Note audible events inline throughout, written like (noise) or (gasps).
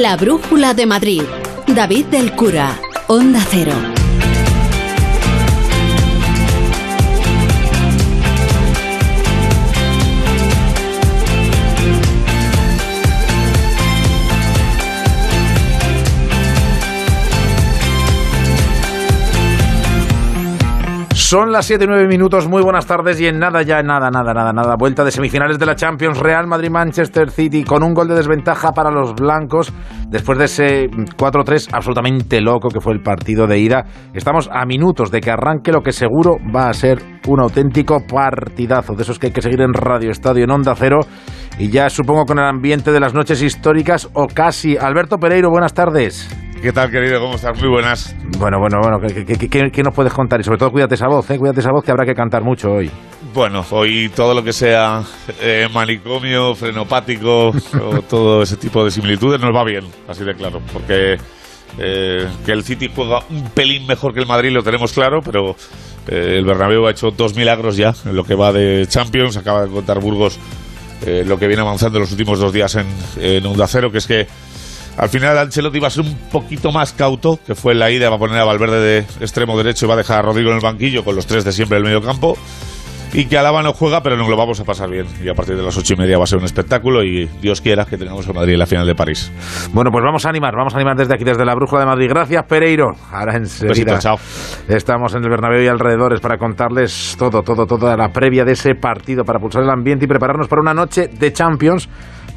La Brújula de Madrid. David del Cura. Onda Cero. Son las 7 y 9 minutos, muy buenas tardes y en nada ya, nada, nada, nada, nada. Vuelta de semifinales de la Champions, Real Madrid-Manchester City con un gol de desventaja para los blancos después de ese 4-3 absolutamente loco que fue el partido de ida. Estamos a minutos de que arranque lo que seguro va a ser un auténtico partidazo, de esos que hay que seguir en Radio Estadio, en Onda Cero y ya supongo con el ambiente de las noches históricas o casi. Alberto Pereiro, buenas tardes. ¿Qué tal, querido? ¿Cómo estás? Muy buenas. Bueno, bueno, bueno, ¿qué, nos puedes contar? Y sobre todo cuídate esa voz, ¿eh? Cuídate esa voz que habrá que cantar mucho hoy. Bueno, hoy todo lo que sea eh, manicomio, frenopático (laughs) o todo ese tipo de similitudes nos va bien, así de claro, porque eh, que el City juega un pelín mejor que el Madrid lo tenemos claro, pero eh, el Bernabéu ha hecho dos milagros ya en lo que va de Champions, acaba de contar Burgos lo que viene avanzando en los últimos dos días en, en Onda Cero, que es que al final Ancelotti va a ser un poquito más cauto, que fue en la ida, va a poner a Valverde de extremo derecho y va a dejar a Rodrigo en el banquillo con los tres de siempre del medio campo. Y que Alaba no juega, pero nos lo vamos a pasar bien. Y a partir de las ocho y media va a ser un espectáculo y Dios quiera que tengamos a Madrid en la final de París. Bueno, pues vamos a animar, vamos a animar desde aquí, desde la Brújula de Madrid. Gracias, Pereiro. Ahora enseguida estamos en el Bernabéu y alrededores para contarles todo, todo, toda la previa de ese partido, para pulsar el ambiente y prepararnos para una noche de Champions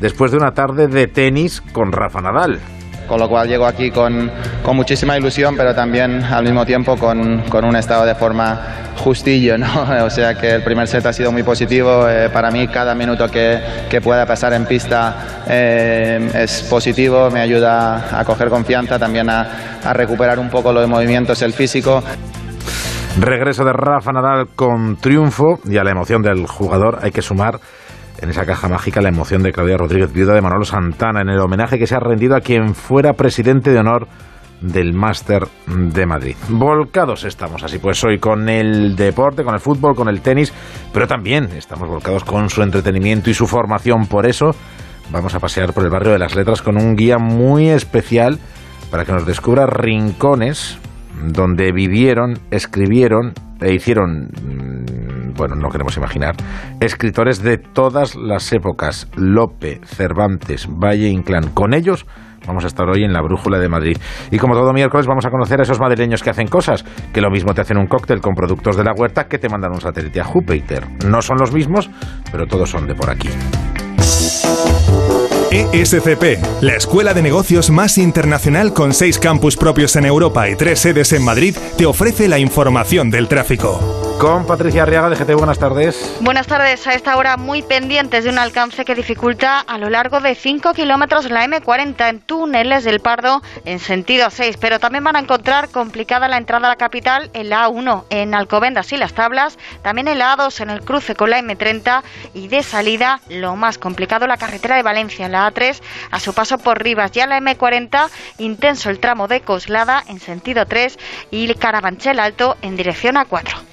después de una tarde de tenis con Rafa Nadal con lo cual llego aquí con, con, muchísima ilusión, pero también al mismo tiempo con, con, un estado de forma justillo, ¿no? (laughs) O sea que el primer set ha sido muy positivo, eh, para mí cada minuto que, que, pueda pasar en pista eh, es positivo, me ayuda a coger confianza, también a, a recuperar un poco los movimientos, el físico. Regreso de Rafa Nadal con triunfo y a la emoción del jugador hay que sumar en esa caja mágica la emoción de Claudia Rodríguez, viuda de Manolo Santana, en el homenaje que se ha rendido a quien fuera presidente de honor del Máster de Madrid. Volcados estamos así pues hoy con el deporte, con el fútbol, con el tenis, pero también estamos volcados con su entretenimiento y su formación. Por eso vamos a pasear por el barrio de las letras con un guía muy especial para que nos descubra rincones donde vivieron, escribieron e hicieron bueno, no queremos imaginar, escritores de todas las épocas, Lope, Cervantes, Valle Inclán. Con ellos vamos a estar hoy en la Brújula de Madrid. Y como todo miércoles vamos a conocer a esos madrileños que hacen cosas, que lo mismo te hacen un cóctel con productos de la huerta que te mandan un satélite a Júpiter. No son los mismos, pero todos son de por aquí. ESCP, la escuela de negocios más internacional con seis campus propios en Europa y tres sedes en Madrid, te ofrece la información del tráfico con Patricia Arriaga de. Buenas tardes. Buenas tardes. A esta hora muy pendientes de un alcance que dificulta a lo largo de 5 kilómetros la M40 en túneles del Pardo en sentido 6. Pero también van a encontrar complicada la entrada a la capital en la A1 en Alcobendas y Las Tablas. También en la A2 en el cruce con la M30 y de salida lo más complicado la carretera de Valencia en la A3 a su paso por Rivas. Ya la M40 intenso el tramo de Coslada en sentido 3 y Carabanchel Alto en dirección A4.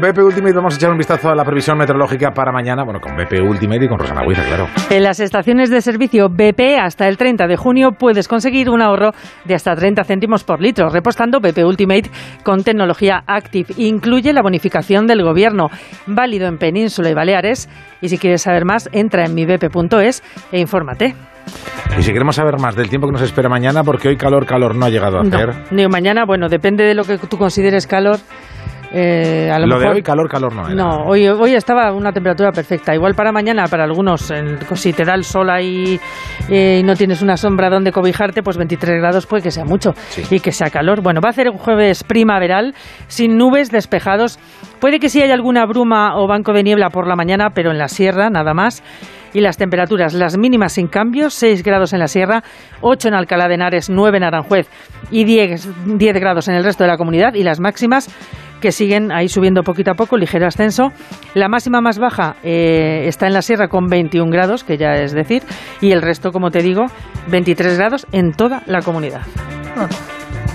Con BP Ultimate vamos a echar un vistazo a la previsión meteorológica para mañana. Bueno, con BP Ultimate y con Rosana Huiza, claro. En las estaciones de servicio BP hasta el 30 de junio puedes conseguir un ahorro de hasta 30 céntimos por litro repostando BP Ultimate con tecnología Active. Incluye la bonificación del gobierno, válido en Península y Baleares. Y si quieres saber más, entra en mibp.es e infórmate. Y si queremos saber más del tiempo que nos espera mañana, porque hoy calor, calor no ha llegado a hacer. ni mañana, bueno, depende de lo que tú consideres calor. Eh, a lo, lo mejor, de hoy, calor, calor no era. No, hoy, hoy estaba una temperatura perfecta. Igual para mañana, para algunos, si te da el sol ahí eh, y no tienes una sombra donde cobijarte, pues 23 grados puede que sea mucho Sí. y que sea calor. Bueno, va a ser un jueves primaveral, sin nubes, despejados. Puede que sí haya alguna bruma o banco de niebla por la mañana, pero en la sierra nada más. Y las temperaturas, las mínimas sin cambio, 6 grados en la sierra, 8 en Alcalá de Henares, 9 en Aranjuez y 10, 10 grados en el resto de la comunidad. Y las máximas que siguen ahí subiendo poquito a poco, ligero ascenso. La máxima más baja eh, está en la sierra con 21 grados, que ya es decir, y el resto, como te digo, 23 grados en toda la comunidad.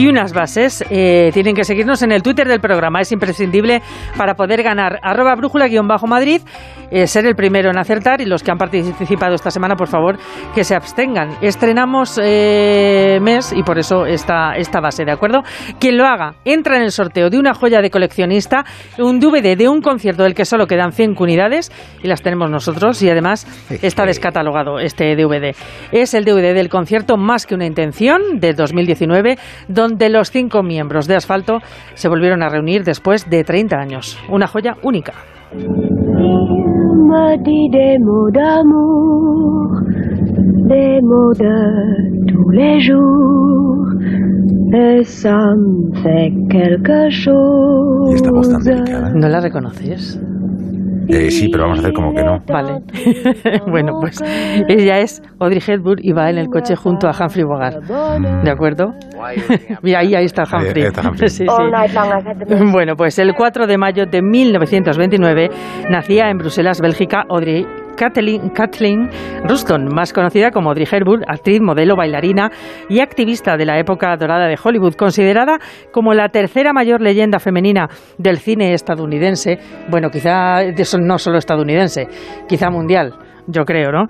Y unas bases eh, tienen que seguirnos en el Twitter del programa. Es imprescindible para poder ganar arroba brújula-madrid, eh, ser el primero en acertar y los que han participado esta semana, por favor, que se abstengan. Estrenamos eh, mes y por eso esta, esta base, ¿de acuerdo? Quien lo haga entra en el sorteo de una joya de coleccionista, un DVD de un concierto del que solo quedan 100 unidades y las tenemos nosotros y además está descatalogado este DVD. Es el DVD del concierto Más que una intención de 2019 donde los cinco miembros de Asfalto se volvieron a reunir después de 30 años. Una joya única. Me dit des mots d'amour, des mots de tous les jours. Et ça me fait quelque chose. ¿No la reconoces? Eh, sí, pero vamos a hacer como que no. Vale. (laughs) bueno, pues ella es Audrey Hepburn y va en el coche junto a Humphrey Bogart. ¿De acuerdo? y ahí, ahí está Humphrey. (laughs) Ahí está Humphrey. Sí, sí. Bueno, pues el 4 de mayo de 1929 nacía en Bruselas, Bélgica, Audrey Kathleen, Kathleen Ruston, más conocida como Audrey Hepburn, actriz, modelo, bailarina y activista de la época dorada de Hollywood, considerada como la tercera mayor leyenda femenina del cine estadounidense. Bueno, quizá no solo estadounidense, quizá mundial, yo creo, ¿no?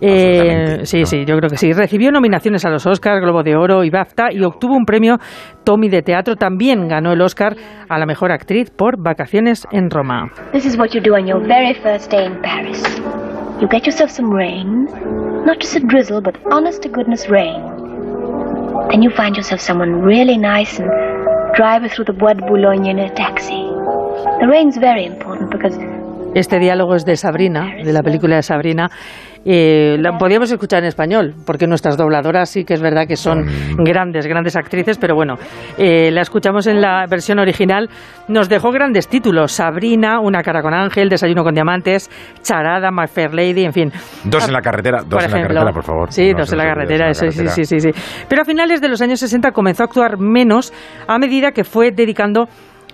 Eh, sí, sí, yo creo que sí. Recibió nominaciones a los Oscars, Globo de Oro y BAFTA y obtuvo un premio Tommy de teatro. También ganó el Oscar a la mejor actriz por Vacaciones en Roma. This is what you do on your very first day in Paris. You get yourself some rain, not just a drizzle, but honest to goodness rain. Then you find yourself someone really nice and drive her through the Bois de Boulogne in a taxi. The rain's very important because Este diálogo es de Sabrina, de la película de Sabrina. Eh, la podíamos escuchar en español, porque nuestras dobladoras sí que es verdad que son grandes, grandes actrices, pero bueno, eh, la escuchamos en la versión original. Nos dejó grandes títulos: Sabrina, Una cara con ángel, Desayuno con diamantes, Charada, My Fair Lady, en fin. Dos en la carretera, dos Por en la carretera, por favor. Sí, No dos en la carretera, eso, sí, sí, sí, sí. Pero a finales de los años 60 comenzó a actuar menos a medida que fue dedicando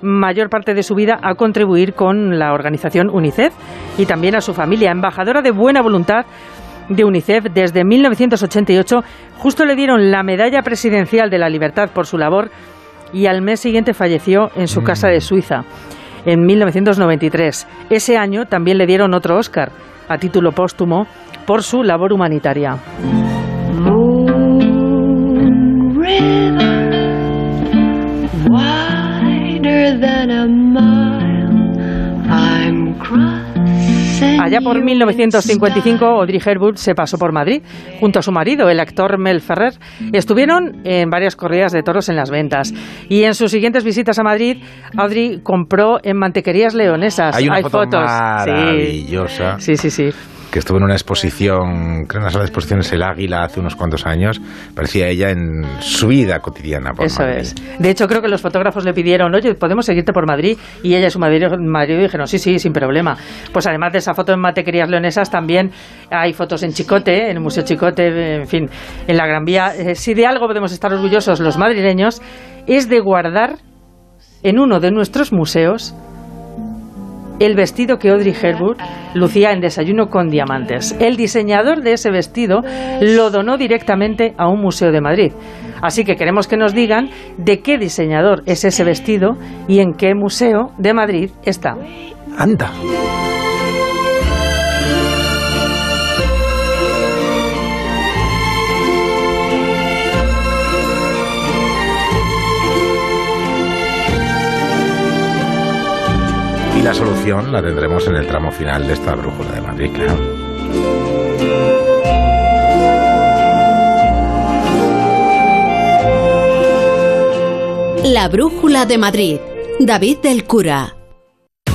mayor parte de su vida a contribuir con la organización UNICEF y también a su familia. Embajadora de buena voluntad de UNICEF desde 1988, justo le dieron la medalla presidencial de la libertad por su labor y al mes siguiente falleció en su casa de Suiza en 1993. Ese año también le dieron otro Oscar a título póstumo por su labor humanitaria. Allá por 1955, Audrey Hepburn se pasó por Madrid junto a su marido, el actor Mel Ferrer. Estuvieron en varias corridas de toros en las ventas. Y en sus siguientes visitas a Madrid, Audrey compró en mantequerías leonesas. Hay una foto fotos. Sí. maravillosa. Sí, sí, sí. Que estuvo en una exposición, creo en una sala de exposiciones El Águila hace unos cuantos años, parecía ella en su vida cotidiana por Eso Madrid. es. De hecho, creo que los fotógrafos le pidieron, oye, ¿podemos seguirte por Madrid? Y ella y su marido, marido dijeron, sí, sí, sin problema. Pues además de esa foto en Matequerías Leonesas, también hay fotos en Chicote, en el Museo Chicote, en fin, en la Gran Vía. Eh, si de algo podemos estar orgullosos los madrileños, es de guardar en uno de nuestros museos el vestido que Audrey Hepburn lucía en Desayuno con Diamantes. El diseñador de ese vestido lo donó directamente a un museo de Madrid. Así que queremos que nos digan de qué diseñador es ese vestido y en qué museo de Madrid está. Anda. la solución la tendremos en el tramo final de esta brújula de Madrid, claro. La brújula de Madrid, David del Cura.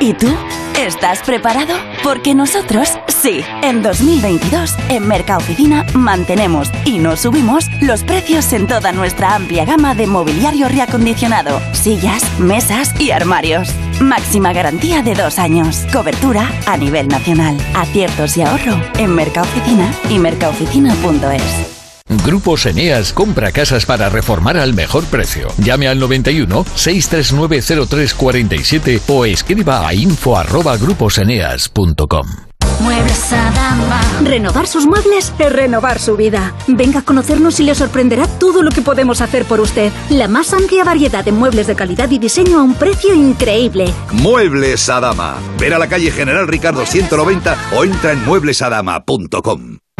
¿Y tú? ¿Estás preparado? Porque nosotros, sí, en 2022, en Mercaoficina mantenemos y no subimos los precios en toda nuestra amplia gama de mobiliario reacondicionado, sillas, mesas y armarios. Máxima garantía de dos años. Cobertura a nivel nacional. Aciertos y ahorro en Mercaoficina y mercaoficina.es. Grupos Eneas compra casas para reformar al mejor precio. Llame al 91 639 0347 o escriba a info arroba gruposeneas.com. Muebles Adama. Renovar sus muebles es renovar su vida. Venga a conocernos y le sorprenderá todo lo que podemos hacer por usted. La más amplia variedad de muebles de calidad y diseño a un precio increíble. Muebles Adama. Ver a la calle General Ricardo 190 o entra en mueblesadama.com.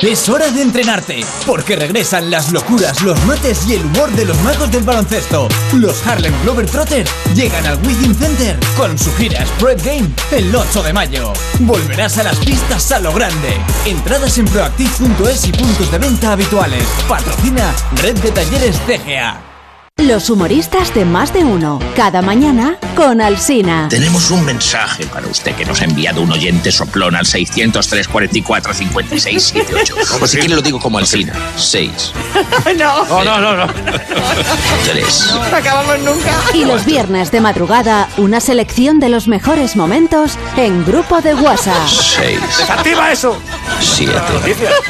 Es hora de entrenarte, porque regresan las locuras, los mates y el humor de los magos del baloncesto. Los Harlem Globetrotters llegan al Wizzing Center con su gira Spread Game el 8 de mayo. Volverás a las pistas a lo grande. Entradas en proactive.es y puntos de venta habituales. Patrocina Red de Talleres CGA. Los humoristas de más de uno. Cada mañana con Alsina. Tenemos un mensaje para usted que nos ha enviado un oyente soplón al 603 44 56 78. O si quiere lo digo como Alsina. 6. (laughs) no. No, no, no, no. 3. No acabamos nunca. Y los viernes de madrugada, una selección de los mejores momentos en grupo de WhatsApp. 6. ¡Desactiva eso! 7.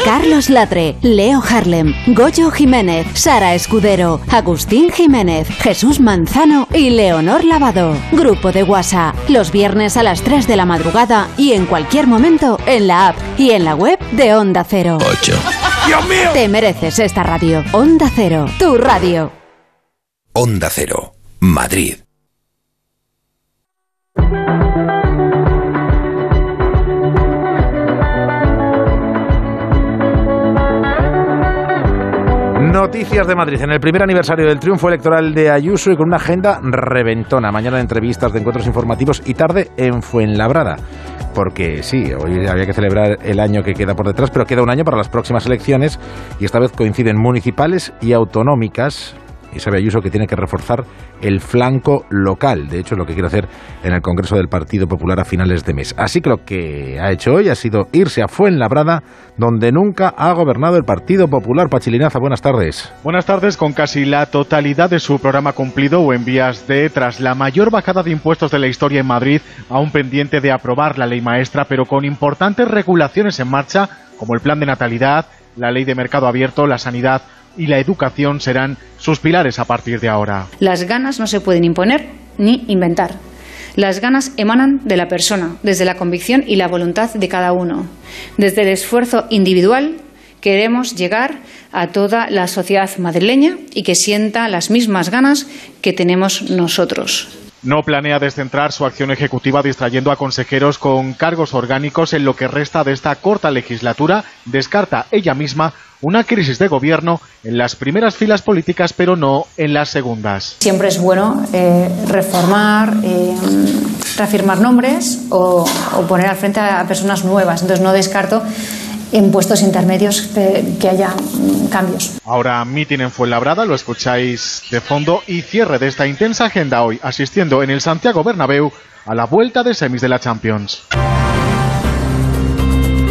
Carlos Latre, Leo Harlem, Goyo Jiménez, Sara Escudero, Agustín Jiménez, Jesús Manzano y Leonor Lavado. Grupo de WhatsApp, los viernes a las 3 de la madrugada y en cualquier momento en la app y en la web de Onda Cero. 8. ¡Dios mío! Te mereces esta radio. Onda Cero, tu radio. Onda Cero, Madrid. Noticias de Madrid. En el primer aniversario del triunfo electoral de Ayuso y con una agenda reventona. Mañana entrevistas de encuentros informativos y tarde en Fuenlabrada. Porque sí, hoy había que celebrar el año que queda por detrás, pero queda un año para las próximas elecciones y esta vez coinciden municipales y autonómicas. Y sabe Ayuso que tiene que reforzar el flanco local. De hecho, es lo que quiere hacer en el Congreso del Partido Popular a finales de mes. Así que lo que ha hecho hoy ha sido irse a Fuenlabrada, donde nunca ha gobernado el Partido Popular. Pachilinaza, buenas tardes. Buenas tardes, con casi la totalidad de su programa cumplido o en vías de, tras la mayor bajada de impuestos de la historia en Madrid, aún pendiente de aprobar la ley maestra, pero con importantes regulaciones en marcha, como el plan de natalidad, la ley de mercado abierto, la sanidad y la educación serán sus pilares a partir de ahora. Las ganas no se pueden imponer ni inventar. Las ganas emanan de la persona, desde la convicción y la voluntad de cada uno. Desde el esfuerzo individual queremos llegar a toda la sociedad madrileña y que sienta las mismas ganas que tenemos nosotros. No planea descentrar su acción ejecutiva distrayendo a consejeros con cargos orgánicos en lo que resta de esta corta legislatura. Descarta ella misma una crisis de gobierno en las primeras filas políticas, pero no en las segundas. Siempre es bueno eh, reformar, eh, reafirmar nombres o, o poner al frente a personas nuevas. Entonces no descarto en puestos intermedios que haya mm, cambios. Ahora mitin en Fuenlabrada, lo escucháis de fondo y cierre de esta intensa agenda hoy, asistiendo en el Santiago Bernabéu a la vuelta de semis de la Champions.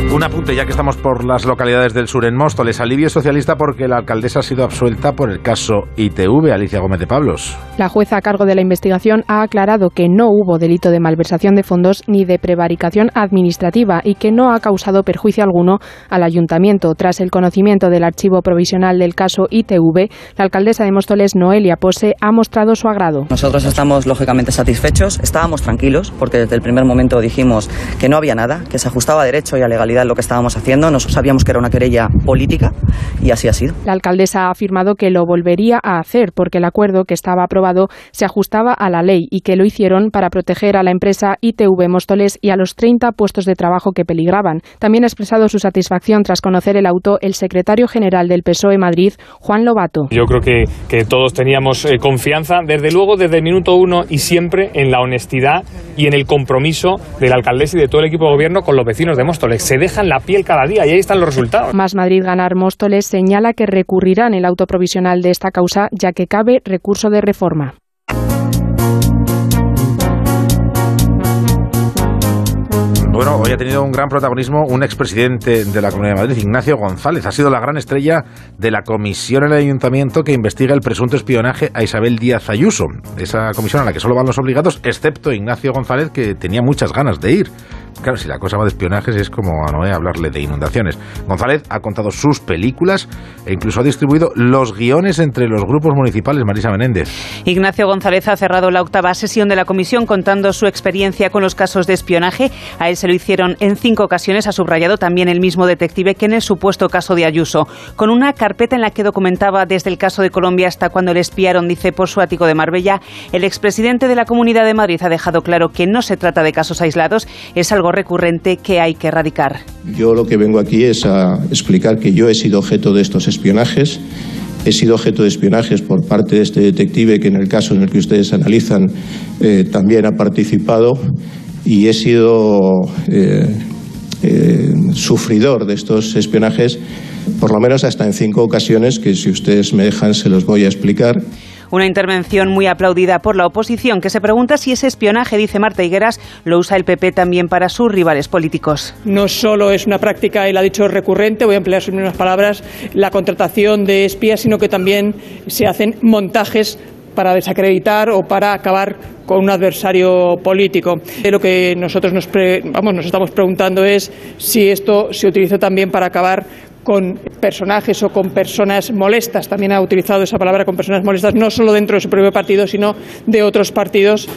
Un apunte, ya que estamos por las localidades del sur en Móstoles. Alivio socialista porque la alcaldesa ha sido absuelta por el caso ITV, Alicia Gómez de Pablos. La jueza a cargo de la investigación ha aclarado que no hubo delito de malversación de fondos ni de prevaricación administrativa y que no ha causado perjuicio alguno al ayuntamiento. Tras el conocimiento del archivo provisional del caso ITV, la alcaldesa de Móstoles, Noelia Pose, ha mostrado su agrado. Nosotros estamos lógicamente satisfechos, estábamos tranquilos porque desde el primer momento dijimos que no había nada, que se ajustaba a derecho y a legalidad lo que estábamos haciendo. Nosotros sabíamos que era una querella política y así ha sido. La alcaldesa ha afirmado que lo volvería a hacer porque el acuerdo que estaba aprobado se ajustaba a la ley y que lo hicieron para proteger a la empresa ITV Móstoles y a los 30 puestos de trabajo que peligraban. También ha expresado su satisfacción tras conocer el auto el secretario general del PSOE Madrid, Juan Lobato. Yo creo que, que todos teníamos eh, confianza, desde luego, desde el minuto uno y siempre en la honestidad y en el compromiso de la alcaldesa y de todo el equipo de gobierno con los vecinos de Móstoles. Se dejan la piel cada día y ahí están los resultados. Más Madrid Ganar Móstoles señala que recurrirán el auto provisional de esta causa ya que cabe recurso de reforma. Bueno, hoy ha tenido un gran protagonismo un expresidente de la Comunidad de Madrid, Ignacio González. Ha sido la gran estrella de la comisión en el ayuntamiento que investiga el presunto espionaje a Isabel Díaz Ayuso. Esa comisión a la que solo van los obligados, excepto Ignacio González, que tenía muchas ganas de ir. Claro, si la cosa va de espionajes es como a Noé hablarle de inundaciones. González ha contado sus películas e incluso ha distribuido los guiones entre los grupos municipales. Marisa Menéndez. Ignacio González ha cerrado la octava sesión de la comisión contando su experiencia con los casos de espionaje. A él se lo hicieron en cinco ocasiones, ha subrayado también el mismo detective que en el supuesto caso de Ayuso, con una carpeta en la que documentaba desde el caso de Colombia hasta cuando le espiaron, dice, por su ático de Marbella. El expresidente de la Comunidad de Madrid ha dejado claro que no se trata de casos aislados, es algo recurrente que hay que erradicar. Yo lo que vengo aquí es a explicar que yo he sido objeto de estos espionajes. He sido objeto de espionajes por parte de este detective que en el caso en el que ustedes analizan eh, también ha participado y he sido eh, eh, sufridor de estos espionajes por lo menos hasta en cinco ocasiones que si ustedes me dejan se los voy a explicar. Una intervención muy aplaudida por la oposición que se pregunta si ese espionaje, dice Marta Higueras, lo usa el PP también para sus rivales políticos. No solo es una práctica, él ha dicho recurrente, voy a emplear sus mismas palabras, la contratación de espías, sino que también se hacen montajes para desacreditar o para acabar con un adversario político. Lo que nosotros nos, vamos, nos estamos preguntando es si esto se utiliza también para acabar con personajes o con personas molestas. También ha utilizado esa palabra con personas molestas, no solo dentro de su propio partido, sino de otros partidos.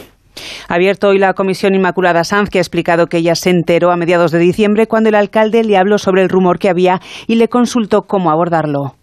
Ha abierto hoy la Comisión Inmaculada Sanz, que ha explicado que ella se enteró a mediados de diciembre cuando el alcalde le habló sobre el rumor que había y le consultó cómo abordarlo.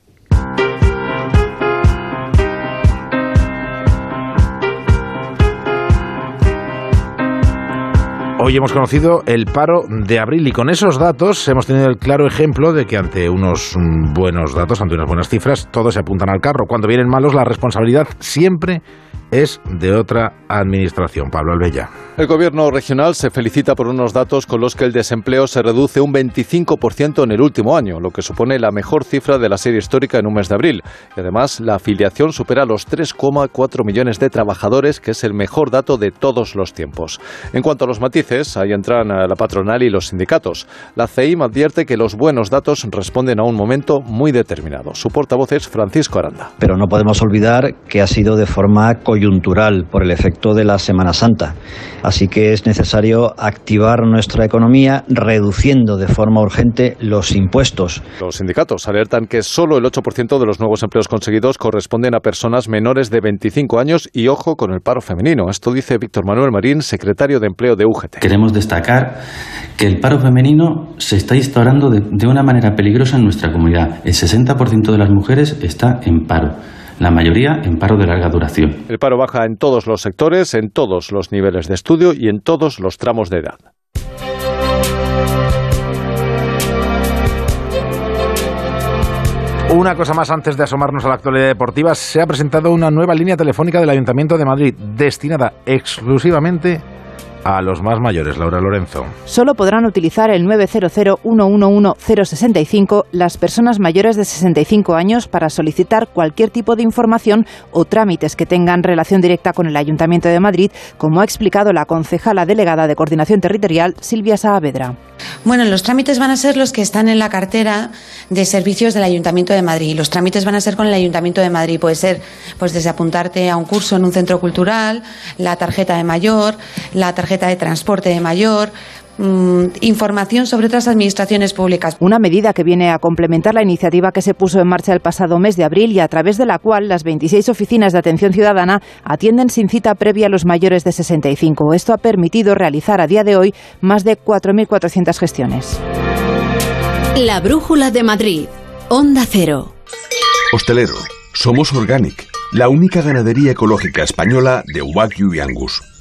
Hoy hemos conocido el paro de abril y con esos datos hemos tenido el claro ejemplo de que ante unos buenos datos, ante unas buenas cifras, todos se apuntan al carro. Cuando vienen malos, la responsabilidad siempre es de otra administración. Pablo Albella. El gobierno regional se felicita por unos datos con los que el desempleo se reduce un 25% en el último año, lo que supone la mejor cifra de la serie histórica en un mes de abril. Y además, la afiliación supera los 3,4 millones de trabajadores, que es el mejor dato de todos los tiempos. En cuanto a los matices, ahí entran la patronal y los sindicatos. La CEIM advierte que los buenos datos responden a un momento muy determinado. Su portavoz es Francisco Aranda. Pero no podemos olvidar que ha sido de forma coyuntural por el efecto de la Semana Santa. Así que es necesario activar nuestra economía reduciendo de forma urgente los impuestos. Los sindicatos alertan que solo el 8% de los nuevos empleos conseguidos corresponden a personas menores de 25 años y ojo con el paro femenino. Esto dice Víctor Manuel Marín, secretario de Empleo de UGT. Queremos destacar que el paro femenino se está instaurando de, de una manera peligrosa en nuestra comunidad. El 60% de las mujeres está en paro la mayoría en paro de larga duración. El paro baja en todos los sectores, en todos los niveles de estudio y en todos los tramos de edad. Una cosa más antes de asomarnos a la actualidad deportiva, se ha presentado una nueva línea telefónica del Ayuntamiento de Madrid destinada exclusivamente a los más mayores, Laura Lorenzo. Solo podrán utilizar el 900-111-065 las personas mayores de 65 años para solicitar cualquier tipo de información o trámites que tengan relación directa con el Ayuntamiento de Madrid, como ha explicado la concejala delegada de Coordinación Territorial, Silvia Saavedra. Bueno, los trámites van a ser los que están en la cartera de servicios del Ayuntamiento de Madrid. Los trámites van a ser con el Ayuntamiento de Madrid. Puede ser pues desde apuntarte a un curso en un centro cultural, la tarjeta de mayor, la tarjeta de transporte de mayor, mm, información sobre otras administraciones públicas. Una medida que viene a complementar la iniciativa que se puso en marcha el pasado mes de abril y a través de la cual las 26 oficinas de atención ciudadana atienden sin cita previa a los mayores de 65. Esto ha permitido realizar a día de hoy más de 4.400 gestiones. La Brújula de Madrid. Onda Cero. Hostelero. Somos Organic, la única ganadería ecológica española de Wagyu y Angus.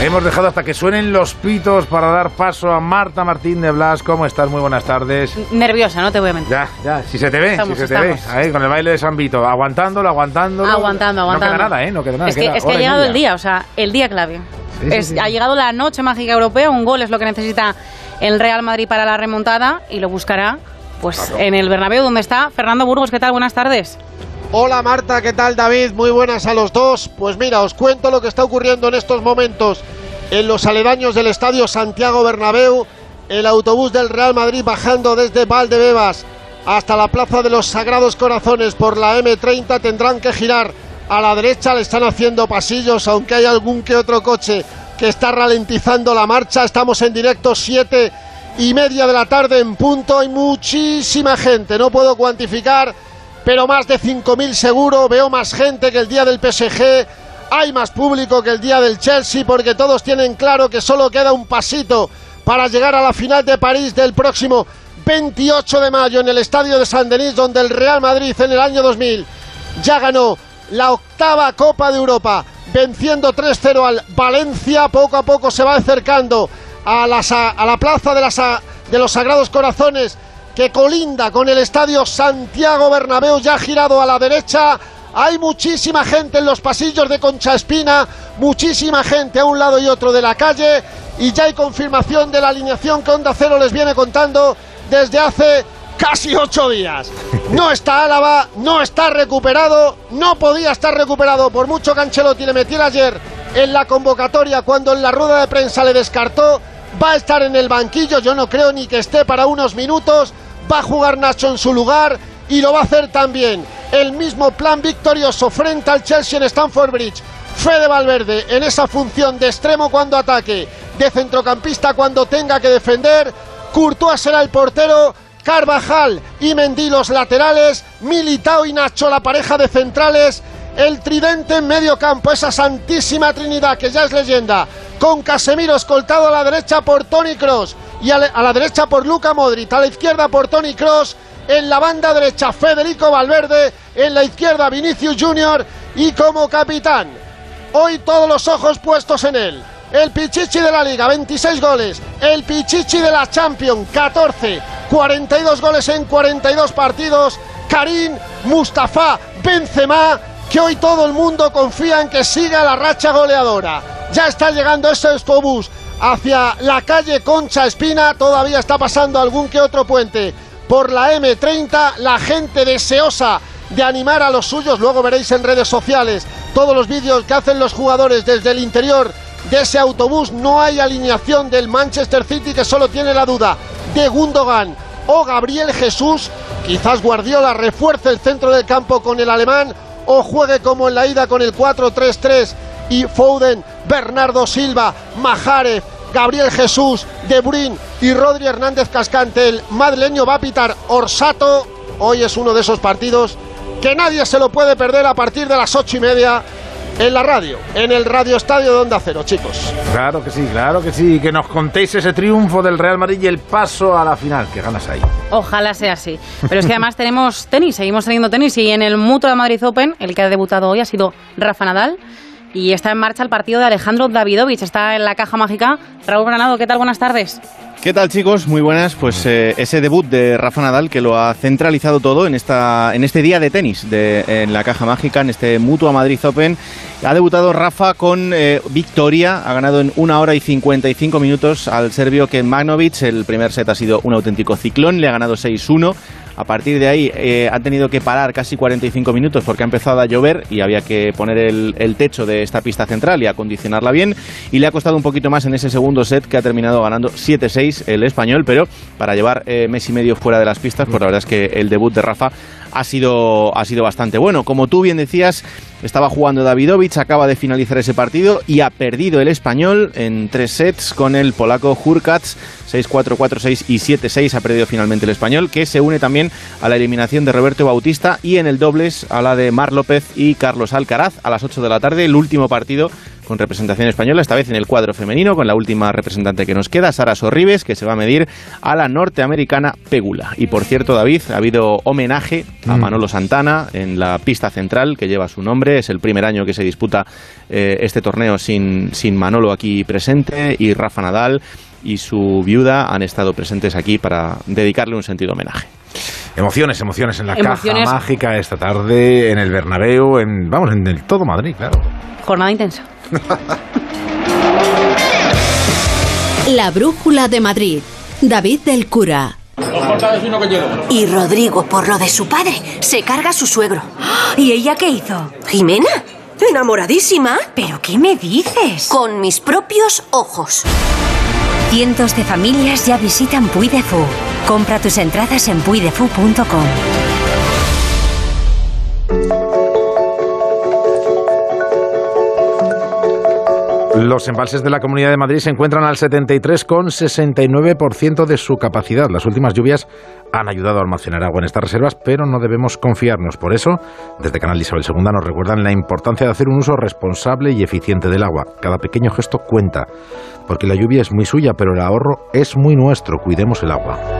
Hemos dejado hasta que suenen los pitos para dar paso a Marta Martín de Blas. ¿Cómo estás? Muy buenas tardes. Nerviosa, no te voy a mentir. Ya, ya, si se te ve, Estamos, si se estamos. te ve. Ahí, con el baile de San Vito, aguantándolo, aguantándolo. Aguantando, aguantando. No queda nada, ¿eh? No queda nada. Es que, queda es que ha llegado el día, o sea, el día clave. Sí, sí, Es- sí. Ha llegado la noche mágica europea, un gol es lo que necesita el Real Madrid para la remontada y lo buscará pues en el Bernabéu donde está Fernando Burgos. ¿Qué tal? Buenas tardes. Hola Marta, ¿qué tal David? Muy buenas a los dos. Pues mira, os cuento lo que está ocurriendo en estos momentos en los aledaños del Estadio Santiago Bernabéu. El autobús del Real Madrid bajando desde Valdebebas hasta la Plaza de los Sagrados Corazones por la M30 tendrán que girar a la derecha, le están haciendo pasillos, aunque hay algún que otro coche que está ralentizando la marcha. Estamos en directo 7 y media de la tarde en punto. Hay muchísima gente, no puedo cuantificar pero más de 5.000 seguro. Veo más gente que el día del PSG. Hay más público que el día del Chelsea porque todos tienen claro que solo queda un pasito para llegar a la final de París del próximo 28 de mayo en el estadio de San Denis, donde el Real Madrid en el año 2000 ya ganó la octava Copa de Europa, venciendo 3-0 al Valencia. Poco a poco se va acercando a la, sa- a la plaza de, de los Sagrados Corazones que colinda con el estadio Santiago Bernabéu, ya girado a la derecha. Hay muchísima gente en los pasillos de Concha Espina, muchísima gente a un lado y otro de la calle, y ya hay confirmación de la alineación que Onda Cero les viene contando desde hace casi ocho días. No está Álava, no está recuperado, no podía estar recuperado por mucho que Ancelotti le metiera ayer en la convocatoria cuando en la rueda de prensa le descartó. Va a estar en el banquillo, yo no creo ni que esté para unos minutos. Va a jugar Nacho en su lugar y lo va a hacer también. El mismo plan victorioso frente al Chelsea en Stamford Bridge. Fede Valverde en esa función de extremo cuando ataque, de centrocampista cuando tenga que defender. Courtois será el portero, Carvajal y Mendy los laterales, Militao y Nacho la pareja de centrales, el tridente en medio campo, esa santísima trinidad que ya es leyenda, con Casemiro escoltado a la derecha por Tony Cross y a la, derecha por Luca Modric, a la izquierda por Tony Cross, en la banda derecha Federico Valverde, en la izquierda Vinicius Junior y como capitán Hoy todos los ojos puestos en él. El Pichichi de la Liga, 26 goles. El Pichichi de la Champions, 14. 42 goles en 42 partidos. Karim Mustafa Benzema, que hoy todo el mundo confía en que siga la racha goleadora. Ya está llegando ese autobús hacia la calle Concha Espina. Todavía está pasando algún que otro puente por la M30. La gente deseosa de animar a los suyos. Luego veréis en redes sociales todos los vídeos que hacen los jugadores desde el interior de ese autobús. No hay alineación del Manchester City que solo tiene la duda de Gundogan o Gabriel Jesús. Quizás Guardiola refuerce el centro del campo con el alemán o juegue como en la ida con el 4-3-3 y Foden, Bernardo Silva, Majarev, Gabriel Jesús, De Bruyne y Rodri Hernández Cascante. El madrileño va a pitar Orsato. Hoy es uno de esos partidos que nadie se lo puede perder a partir de las ocho y media en la radio, en el Radio Estadio de Onda Cero, chicos. Claro que sí, claro que sí. Que nos contéis ese triunfo del Real Madrid y el paso a la final. Que ganas ahí. Ojalá sea así. Pero es que además (laughs) tenemos tenis, seguimos teniendo tenis. Y en el Mutua Madrid Open, el que ha debutado hoy ha sido Rafa Nadal. Y está en marcha el partido de Alejandro Davidovich. Está en la caja mágica. Raúl Granado, ¿qué tal? Buenas tardes. ¿Qué tal chicos? Muy buenas. Pues eh, ese debut de Rafa Nadal que lo ha centralizado todo en, esta, en este día de tenis de, en la caja mágica, en este Mutua Madrid Open. Ha debutado Rafa con eh, victoria, ha ganado en una hora y 55 minutos al serbio Ken Magnovic. El primer set ha sido un auténtico ciclón, le ha ganado 6-1. A partir de ahí eh, han tenido que parar casi 45 minutos porque ha empezado a llover y había que poner el, techo de esta pista central y acondicionarla bien. Y le ha costado un poquito más en ese segundo set que ha terminado ganando 7-6 el español, pero para llevar eh, mes y medio fuera de las pistas, pues la verdad es que el debut de Rafa ha sido, ha sido bastante bueno. Como tú bien decías, estaba jugando Davidovich, acaba de finalizar ese partido y ha perdido el español en tres sets con el polaco Hurkacz 6-4, 4-6 y 7-6 ha perdido finalmente el español, que se une también a la eliminación de Roberto Bautista y en el dobles a la de Mar López y Carlos Alcaraz a las 8 de la tarde, el último partido con representación española, esta vez en el cuadro femenino, con la última representante que nos queda, Sara Sorribes, que se va a medir a la norteamericana Pegula. Y por cierto, David, ha habido homenaje a Manolo Santana en la pista central que lleva su nombre. Es el primer año que se disputa eh, este torneo sin, sin Manolo aquí presente y Rafa Nadal y su viuda han estado presentes aquí para dedicarle un sentido homenaje. Emociones, emociones en la Emociones. caja mágica esta tarde, en el Bernabéu, en, vamos, en el todo Madrid, claro. Jornada intensa. (laughs) La brújula de Madrid. David del Cura. Y Rodrigo, por lo de su padre, se carga a su suegro. (gasps) ¿Y ella qué hizo? ¿Jimena? ¿Enamoradísima? ¿Pero qué me dices? Con mis propios ojos. Cientos de familias ya visitan Puy de Fou. Compra tus entradas en puydefou.com. Los embalses de la Comunidad de Madrid se encuentran al 73,69% de su capacidad. Las últimas lluvias han ayudado a almacenar agua en estas reservas, pero no debemos confiarnos. Por eso, desde Canal Isabel II nos recuerdan la importancia de hacer un uso responsable y eficiente del agua. Cada pequeño gesto cuenta, porque la lluvia es muy suya, pero el ahorro es muy nuestro. Cuidemos el agua.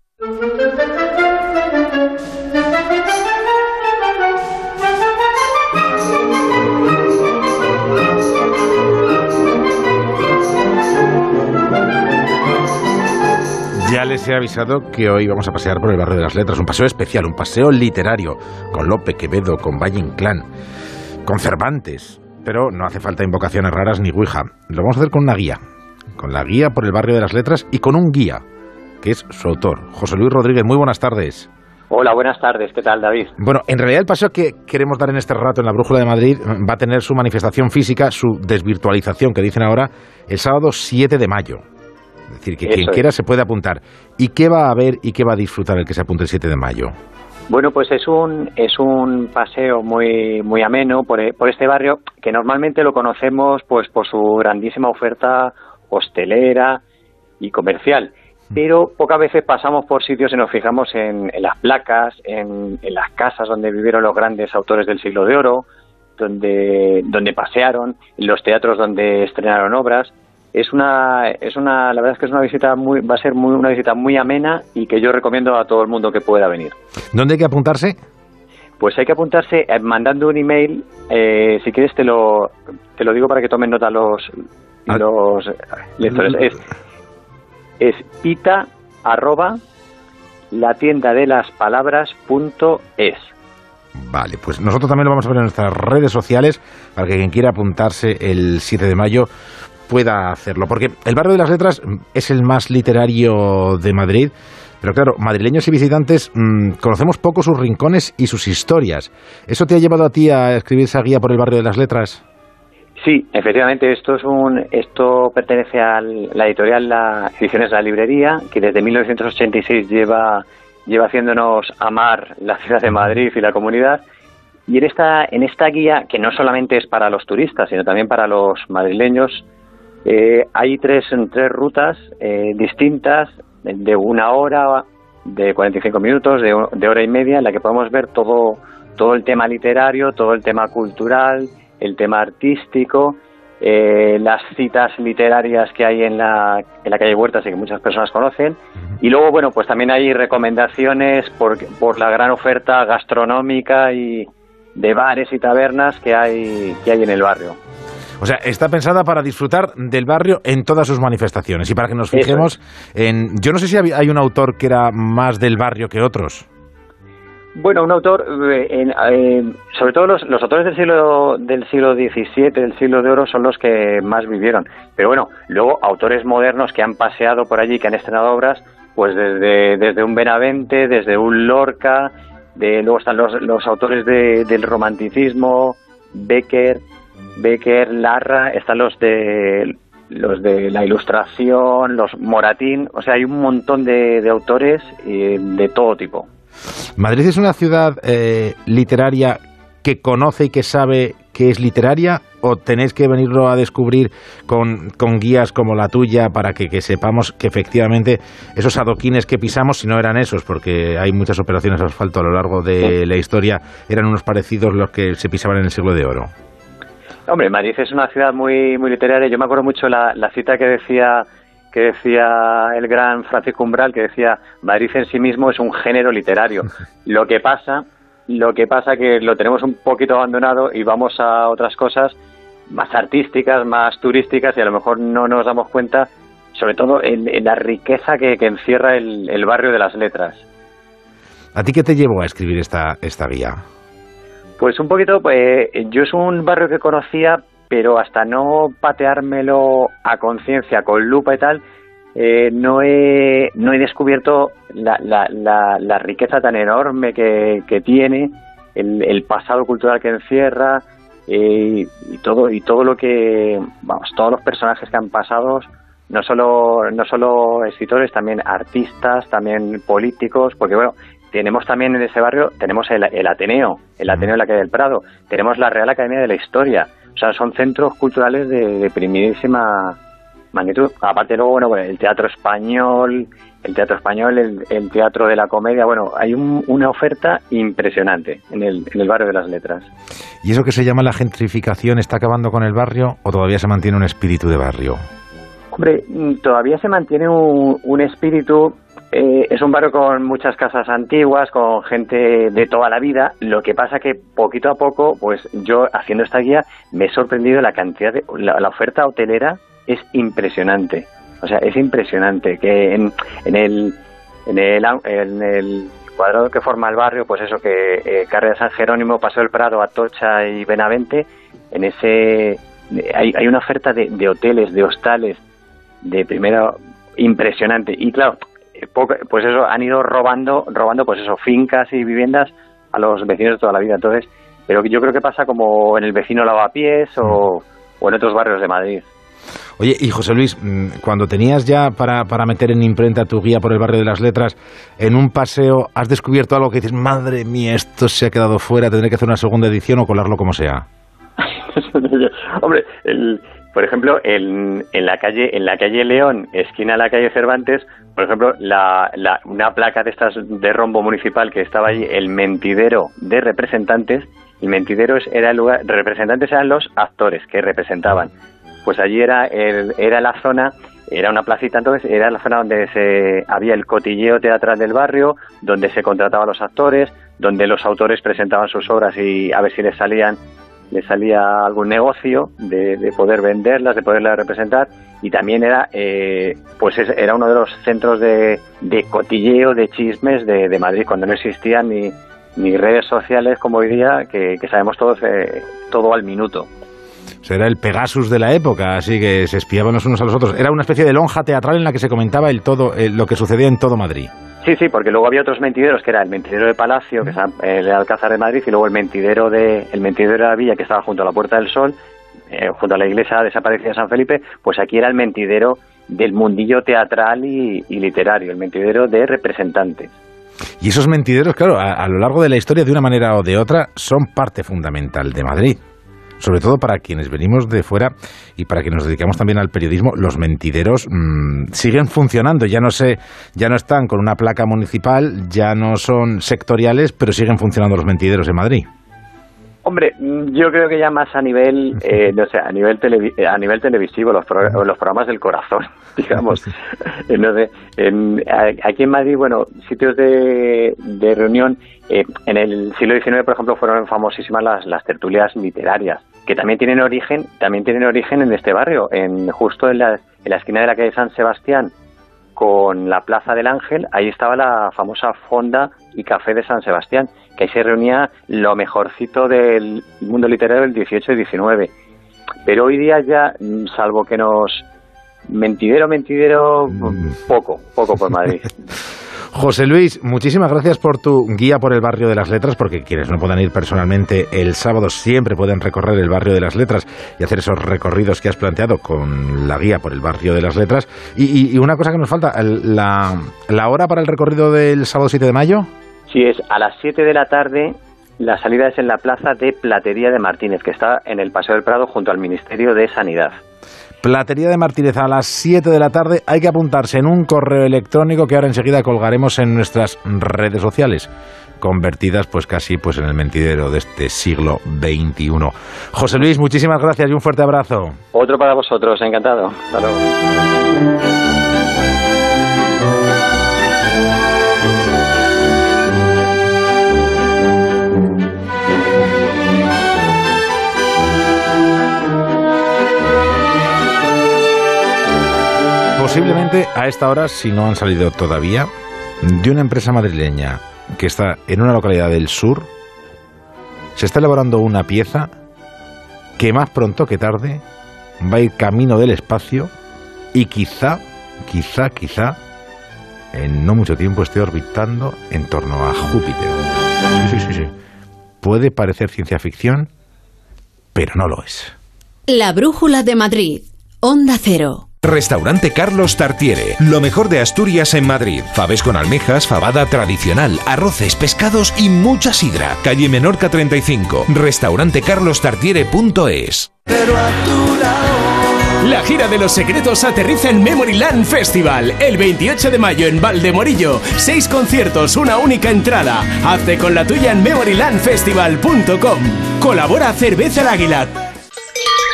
Ya les he avisado que hoy vamos a pasear por el barrio de las letras, un paseo especial, un paseo literario, con Lope Quevedo, con Valle Inclán, con Cervantes. Pero no hace falta invocaciones raras ni Ouija. Lo vamos a hacer con una guía, con la guía por el barrio de las letras y con un guía, que es su autor, José Luis Rodríguez. Muy buenas tardes. Hola, buenas tardes. ¿Qué tal, David? Bueno, en realidad el paseo que queremos dar en este rato en la Brújula de Madrid va a tener su manifestación física, su desvirtualización, que dicen ahora, el sábado 7 de mayo. Es decir, que Eso quien es. quiera se puede apuntar. ¿Y qué va a ver y qué va a disfrutar el que se apunte el 7 de mayo? Bueno, pues es un es un paseo muy muy ameno por, e- por este barrio que normalmente lo conocemos pues por su grandísima oferta hostelera y comercial. Pero pocas veces pasamos por sitios y nos fijamos en, en las placas, en, en las casas donde vivieron los grandes autores del siglo de oro, donde, donde pasearon, en los teatros donde estrenaron obras. Es una, es una, la verdad es que es una visita muy, va a ser muy, una visita muy amena y que yo recomiendo a todo el mundo que pueda venir. ¿Dónde hay que apuntarse? Pues hay que apuntarse eh, mandando un email. eh, si quieres te lo, te lo digo para que tomen nota los, los lectores. Es, es pita arroba la tienda de las palabras punto es. Vale, pues nosotros también lo vamos a ver en nuestras redes sociales para que quien quiera apuntarse el 7 de mayo pueda hacerlo. Porque el barrio de las letras es el más literario de Madrid. Pero claro, madrileños y visitantes mmm, conocemos poco sus rincones y sus historias. ¿Eso te ha llevado a ti a escribir esa guía por el barrio de las letras? Sí, efectivamente, esto es un, esto pertenece a la editorial La Ediciones La Librería, que desde 1986 lleva, lleva haciéndonos amar la ciudad de Madrid y la comunidad. Y en esta, en esta guía, que no solamente es para los turistas, sino también para los madrileños, eh, hay tres, tres rutas eh, distintas de una hora, de 45 minutos, de, de hora y media, en la que podemos ver todo, todo el tema literario, todo el tema cultural, el tema artístico, eh, las citas literarias que hay en la, en la calle Huertas y que muchas personas conocen. Y luego, bueno, pues también hay recomendaciones por, por la gran oferta gastronómica y de bares y tabernas que hay, que hay en el barrio. O sea, está pensada para disfrutar del barrio en todas sus manifestaciones y para que nos fijemos en... Yo no sé si hay un autor que era más del barrio que otros. Bueno, un autor, eh, eh, sobre todo los, los, autores del siglo del siglo XVII, del siglo de oro, son los que más vivieron. Pero bueno, luego autores modernos que han paseado por allí, que han estrenado obras, pues desde, desde un Benavente, desde un Lorca, de, luego están los, los autores de, del romanticismo, Becker, Becker, Larra, están los de los de la ilustración, los Moratín, o sea, hay un montón de, de autores eh, de todo tipo. ¿Madrid es una ciudad eh, literaria que conoce y que sabe que es literaria o tenéis que venirlo a descubrir con, con guías como la tuya para que, sepamos que efectivamente esos adoquines que pisamos, si no eran esos, porque hay muchas operaciones de asfalto a lo largo de la historia, eran unos parecidos los que se pisaban en el siglo de oro? Hombre, Madrid es una ciudad muy, muy literaria. Yo me acuerdo mucho la, la cita que decía que decía el gran Francisco Umbral, que decía Madrid en sí mismo es un género literario. (laughs) Lo que pasa, lo que pasa que lo tenemos un poquito abandonado y vamos a otras cosas más artísticas, más turísticas y a lo mejor no nos damos cuenta, sobre todo en, en la riqueza que, que encierra el, el, barrio de las letras. ¿A ti qué te llevó a escribir esta, esta guía? Pues un poquito, pues yo es un barrio que conocía, pero hasta no pateármelo a conciencia con lupa y tal, eh, no, he, no he descubierto la, la, la, la riqueza tan enorme que, que tiene, el, el, pasado cultural que encierra eh, y todo y todo lo que, vamos, todos los personajes que han pasado, no solo, no solo escritores, también artistas, también políticos, porque bueno, tenemos también en ese barrio, tenemos el, el Ateneo, el Ateneo de la calle del Prado, tenemos la Real Academia de la Historia, o sea, son centros culturales de, de primidísima magnitud. Aparte luego, bueno, el teatro español, el teatro español, el, el teatro de la comedia, bueno, hay un, una oferta impresionante en el, en el barrio de las letras. ¿Y eso que se llama la gentrificación está acabando con el barrio o todavía se mantiene un espíritu de barrio? Hombre, todavía se mantiene un, un espíritu eh, es un barrio con muchas casas antiguas, con gente de toda la vida. Lo que pasa que poquito a poco, pues yo haciendo esta guía me he sorprendido la cantidad de la, oferta hotelera es impresionante. O sea, es impresionante que en, en el en el en el cuadrado que forma el barrio, pues eso que eh, Carrera San Jerónimo, Paseo del Prado, Atocha y Benavente, en ese hay, hay una oferta de, de hoteles, de hostales de primera impresionante. Y claro, pues eso, han ido robando, robando pues eso, fincas y viviendas a los vecinos de toda la vida. Entonces, pero yo creo que pasa como en el vecino Lavapiés o, o en otros barrios de Madrid. Oye, y José Luis, mm, cuando tenías ya para, para, meter en imprenta tu guía por el barrio de las letras, en un paseo, ¿has descubierto algo que dices, madre mía, esto se ha quedado fuera, tendré que hacer una segunda edición o colarlo como sea? (laughs) Hombre, el, por ejemplo, en, en, la calle en la calle León, esquina a la calle Cervantes, por ejemplo, la, la, una placa de estas de rombo municipal que estaba allí, el mentidero de representantes. El mentidero era el lugar, representantes eran los actores que representaban. Pues allí era el, era la zona, era una placita entonces, era la zona donde se había el cotilleo teatral del barrio, donde se contrataban los actores, donde los autores presentaban sus obras y a ver si les salían le salía algún negocio de, de, poder venderlas, de poderlas representar y también era eh, pues era uno de los centros de, de cotilleo, de chismes de, Madrid cuando no existían ni, ni redes sociales como hoy día que, sabemos todos eh, todo al minuto. era el Pegasus de la época, así que se espiaban los unos a los otros. Era una especie de lonja teatral en la que se comentaba el todo, lo que sucedía en todo Madrid. Sí, sí, porque luego había otros mentideros, que era el mentidero de Palacio, que es el Alcázar de Madrid, y luego el mentidero de, el mentidero de la Villa, que estaba junto a la Puerta del Sol, eh, junto a la iglesia desaparecida de San Felipe, pues aquí era el mentidero del mundillo teatral y, literario, el mentidero de representantes. Y esos mentideros, claro, a, lo largo de la historia, de una manera o de otra, son parte fundamental de Madrid sobre todo para quienes venimos de fuera y para quienes nos dedicamos también al periodismo, los mentideros mm, siguen funcionando. Ya no sé, ya no están con una placa municipal, ya no son sectoriales, pero siguen funcionando los mentideros en Madrid. Hombre, yo creo que ya más a nivel, eh, no sé, a nivel eh, a nivel televisivo, los, los programas del corazón, (laughs) digamos. (laughs) no sé, aquí en Madrid, bueno, sitios de, de reunión, eh, en el siglo XIX, por ejemplo, fueron famosísimas las, las tertulias literarias, que también tienen origen, también tienen origen en este barrio, en justo en la, en la esquina de la calle San Sebastián, con la Plaza del Ángel, ahí estaba la famosa fonda y café de San Sebastián, que ahí se reunía lo mejorcito del mundo literario del 18 y 19. Pero hoy día ya, mm, salvo que nos mentidero, mentidero, mm. poco, poco por (laughs) Madrid. José Luis, muchísimas gracias por tu guía por el barrio de las letras, porque quienes no puedan ir personalmente el sábado siempre pueden recorrer el barrio de las letras y hacer esos recorridos que has planteado con la guía por el barrio de las letras. Y, una cosa que nos falta, la, la hora para el recorrido del sábado 7 de mayo. Sí, es a las 7 de la tarde la salida es en la plaza de Platería de Martínez, que está en el Paseo del Prado junto al Ministerio de Sanidad. Platería de Martínez a las 7 de la tarde. Hay que apuntarse en un correo electrónico que ahora enseguida colgaremos en nuestras redes sociales convertidas pues casi pues en el mentidero de este siglo XXI. José Luis, muchísimas gracias y un fuerte abrazo. Otro para vosotros, encantado. Hasta luego. Posiblemente a esta hora, si no han salido todavía, de una empresa madrileña que está en una localidad del sur, se está elaborando una pieza que más pronto que tarde va a ir camino del espacio y quizá, quizá, quizá, en no mucho tiempo esté orbitando en torno a Júpiter. Sí, sí, sí, sí. Puede parecer ciencia ficción, pero no lo es. La Brújula de Madrid, Onda Cero. Restaurante Carlos Tartiere, lo mejor de Asturias en Madrid. Faves con almejas, fabada tradicional, arroces, pescados y mucha sidra. Calle Menorca 35, restaurantecarlostartiere.es. La gira de los secretos aterriza en Memoryland Festival el 28 de mayo en Valdemorillo. Seis conciertos, una única entrada. Hazte con la tuya en memorylandfestival.com. Colabora Cerveza el Águila.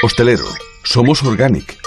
Hostelero, somos Organic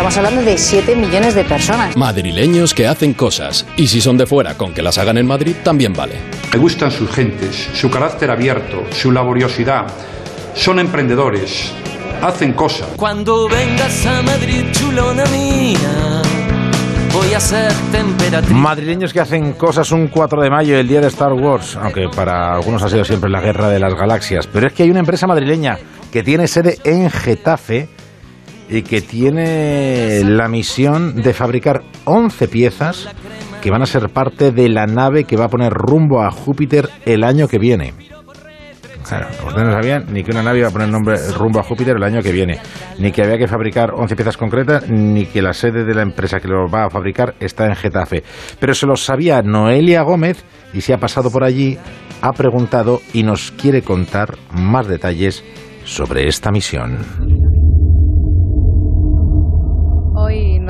Estamos hablando de 7 millones de personas. Madrileños que hacen cosas. Y si son de fuera, con que las hagan en Madrid, también vale. Me gustan sus gentes, su carácter abierto, su laboriosidad. Son emprendedores. Hacen cosas. Cuando vengas a Madrid, chulona mía. Voy a ser temperatriz. Madrileños que hacen cosas un 4 de mayo, el día de Star Wars, aunque para algunos ha sido siempre la guerra de las galaxias. Pero es que hay una empresa madrileña que tiene sede en Getafe y que tiene la misión de fabricar 11 piezas que van a ser parte de la nave que va a poner rumbo a Júpiter el año que viene. Claro, ustedes no sabían ni que una nave iba a poner nombre, rumbo a Júpiter el año que viene, ni que había que fabricar 11 piezas concretas, ni que la sede de la empresa que lo va a fabricar está en Getafe. Pero se lo sabía Noelia Gómez y se ha pasado por allí, ha preguntado y nos quiere contar más detalles sobre esta misión.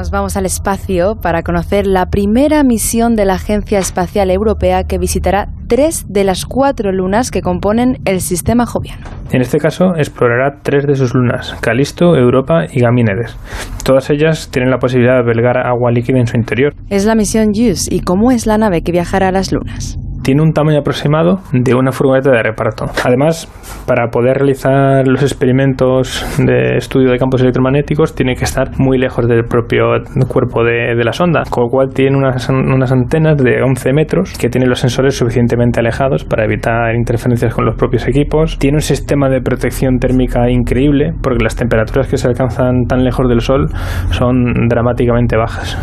Nos vamos al espacio para conocer la primera misión de la Agencia Espacial Europea que visitará tres de las cuatro lunas que componen el sistema joviano. En este caso, explorará tres de sus lunas, Calisto, Europa y Gamínedes. Todas ellas tienen la posibilidad de albergar agua líquida en su interior. Es la misión JUICE y cómo es la nave que viajará a las lunas tiene un tamaño aproximado de una furgoneta de reparto. Además, para poder realizar los experimentos de estudio de campos electromagnéticos, tiene que estar muy lejos del propio cuerpo de, la sonda, con lo cual tiene unas, unas, antenas de 11 metros que tienen los sensores suficientemente alejados para evitar interferencias con los propios equipos. Tiene un sistema de protección térmica increíble porque las temperaturas que se alcanzan tan lejos del Sol son dramáticamente bajas.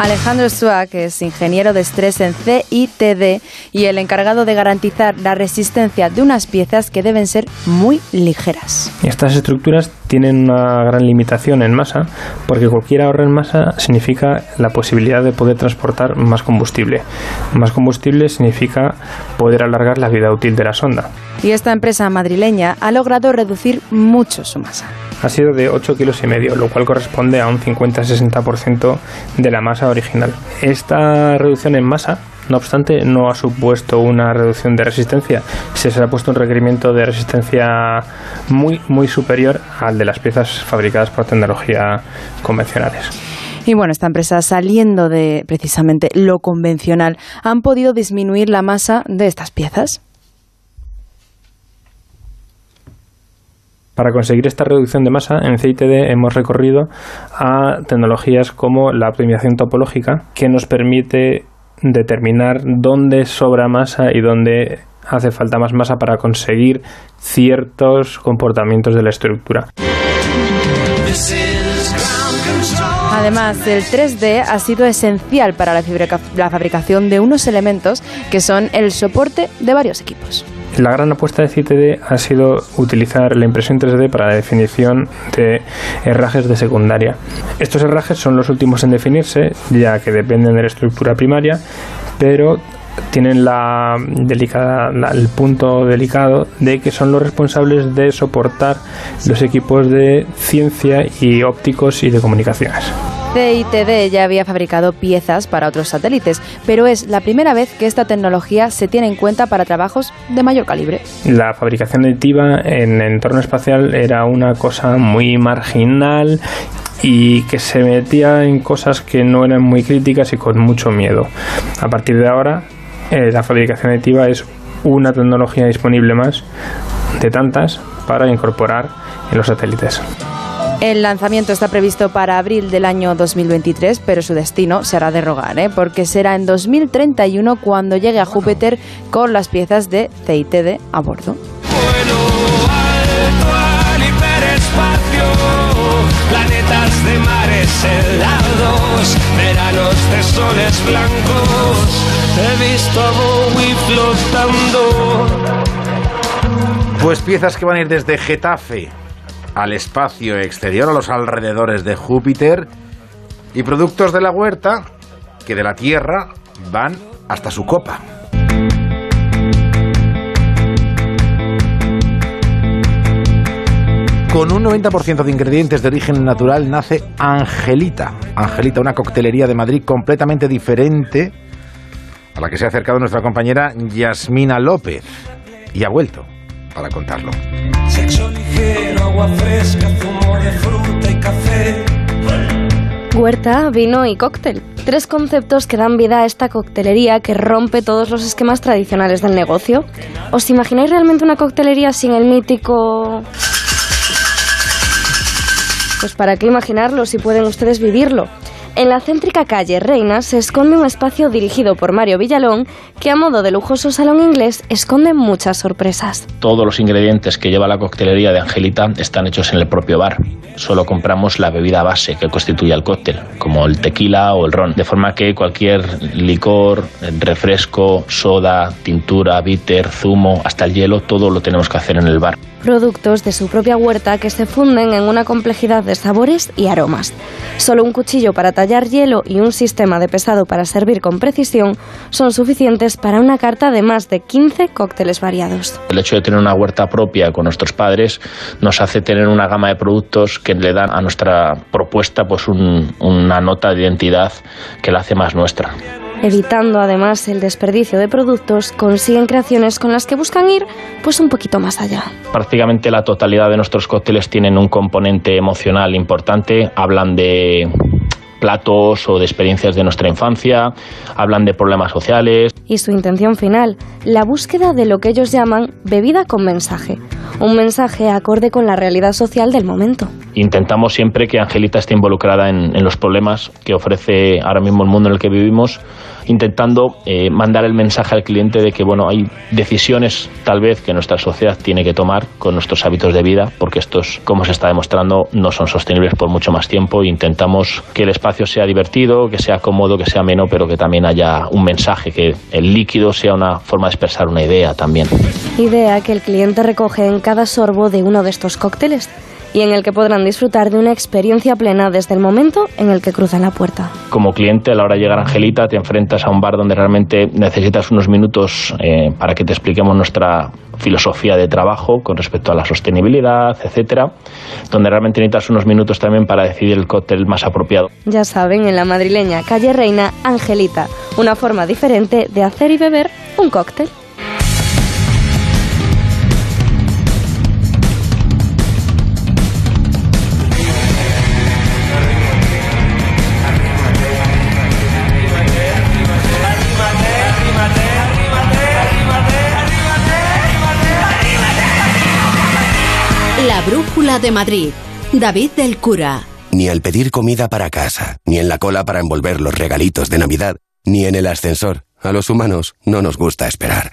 Alejandro Stuak es ingeniero de estrés en CITD y el encargado de garantizar la resistencia de unas piezas que deben ser muy ligeras. Estas estructuras tienen una gran limitación en masa porque cualquier ahorro en masa significa la posibilidad de poder transportar más combustible. Más combustible significa poder alargar la vida útil de la sonda. Y esta empresa madrileña ha logrado reducir mucho su masa ha sido de 8 kilos y medio, lo cual corresponde a un 50-60% de la masa original. Esta reducción en masa no obstante, no ha supuesto una reducción de resistencia. Se, ha puesto un requerimiento de resistencia muy, muy superior al de las piezas fabricadas por tecnología convencionales. Y bueno, esta empresa saliendo de precisamente lo convencional, ¿han podido disminuir la masa de estas piezas? Para conseguir esta reducción de masa, en CITD hemos recorrido a tecnologías como la optimización topológica, que nos permite determinar dónde sobra masa y dónde hace falta más masa para conseguir ciertos comportamientos de la estructura. Además, el 3D ha sido esencial para la fabricación de unos elementos que son el soporte de varios equipos. La gran apuesta de CITD ha sido utilizar la impresión 3D para la definición de herrajes de secundaria. Estos herrajes son los últimos en definirse, ya que dependen de la estructura primaria, pero tienen el punto delicado de que son los responsables de soportar los equipos de ciencia y ópticos y de comunicaciones. CITD ya había fabricado piezas para otros satélites, pero es la primera vez que esta tecnología se tiene en cuenta para trabajos de mayor calibre. La fabricación aditiva en entorno espacial era una cosa muy marginal y que se metía en cosas que no eran muy críticas y con mucho miedo. A partir de ahora, eh, la fabricación aditiva es una tecnología disponible más de tantas para incorporar en los satélites. El lanzamiento está previsto para abril del año 2023, pero su destino será de rogar, ¿eh? porque será en 2031 cuando llegue a Júpiter con las piezas de CITD a bordo. planetas de mares helados, veranos de soles blancos, he visto a Bowie flotando. Pues piezas que van a ir desde Getafe al espacio exterior, a los alrededores de Júpiter, y productos de la huerta que de la Tierra van hasta su copa. Con un 90% de ingredientes de origen natural nace Angelita. Angelita, una coctelería de Madrid completamente diferente a la que se ha acercado nuestra compañera Yasmina López. Y ha vuelto para contarlo. Sexo ligero, agua fresca, zumo de fruta y café. Huerta, vino y cóctel. Tres conceptos que dan vida a esta coctelería que rompe todos los esquemas tradicionales del negocio. ¿Os imagináis realmente una coctelería sin el mítico... Pues para qué imaginarlo si pueden ustedes vivirlo. En la céntrica calle Reina se esconde un espacio dirigido por Mario Villalón que a modo de lujoso salón inglés esconde muchas sorpresas. Todos los ingredientes que lleva la coctelería de Angelita están hechos en el propio bar. Solo compramos la bebida base que constituye el cóctel, como el tequila o el ron, de forma que cualquier licor, refresco, soda, tintura, bitter, zumo, hasta el hielo, todo lo tenemos que hacer en el bar productos de su propia huerta que se funden en una complejidad de sabores y aromas. Solo un cuchillo para tallar hielo y un sistema de pesado para servir con precisión son suficientes para una carta de más de 15 cócteles variados. El hecho de tener una huerta propia con nuestros padres nos hace tener una gama de productos que le dan a nuestra propuesta pues una nota de identidad que la hace más nuestra. Evitando además el desperdicio de productos, consiguen creaciones con las que buscan ir pues un poquito más allá. Prácticamente la totalidad de nuestros cócteles tienen un componente emocional importante. Hablan de platos o de experiencias de nuestra infancia, hablan de problemas sociales. Y su intención final, la búsqueda de lo que ellos llaman bebida con mensaje, un mensaje acorde con la realidad social del momento. Intentamos siempre que Angelita esté involucrada en, los problemas que ofrece ahora mismo el mundo en el que vivimos intentando eh, mandar el mensaje al cliente de que bueno hay decisiones tal vez que nuestra sociedad tiene que tomar con nuestros hábitos de vida porque estos como se está demostrando no son sostenibles por mucho más tiempo. Intentamos que el espacio sea divertido que sea cómodo que sea ameno pero que también haya un mensaje que el líquido sea una forma de expresar una idea también. Idea que el cliente recoge en cada sorbo de uno de estos cócteles y en el que podrán disfrutar de una experiencia plena desde el momento en el que cruzan la puerta. Como cliente, a la hora de llegar a Angelita, te enfrentas a un bar donde realmente necesitas unos minutos eh, para que te expliquemos nuestra filosofía de trabajo con respecto a la sostenibilidad, etcétera, donde realmente necesitas unos minutos también para decidir el cóctel más apropiado. Ya saben, en la madrileña calle Reina, Angelita, una forma diferente de hacer y beber un cóctel. De Madrid. David del Cura. Ni al pedir comida para casa, ni en la cola para envolver los regalitos de Navidad, ni en el ascensor. A los humanos no nos gusta esperar.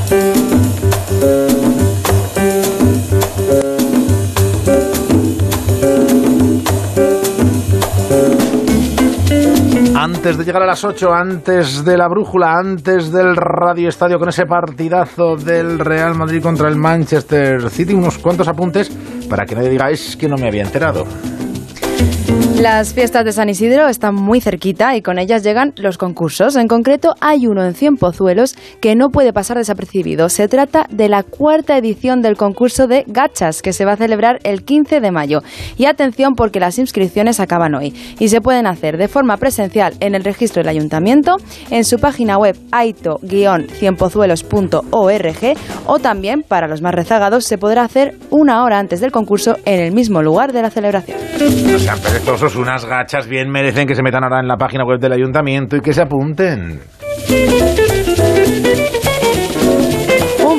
Antes de llegar a las 8, antes de la brújula, antes del Radio Estadio con ese partidazo del Real Madrid contra el Manchester City, unos cuantos apuntes para que nadie diga es que no me había enterado. Las fiestas de San Isidro están muy cerquita y con ellas llegan los concursos. En concreto, hay uno en Cien Pozuelos que no puede pasar desapercibido. Se trata de la cuarta edición del concurso de gachas que se va a celebrar el 15 de mayo. Y atención porque las inscripciones acaban hoy y se pueden hacer de forma presencial en el registro del ayuntamiento, en su página web aito-cienpozuelos.org o también, para los más rezagados, se podrá hacer una hora antes del concurso en el mismo lugar de la celebración. Perezosos, unas gachas bien merecen que se metan ahora en la página web del ayuntamiento y que se apunten.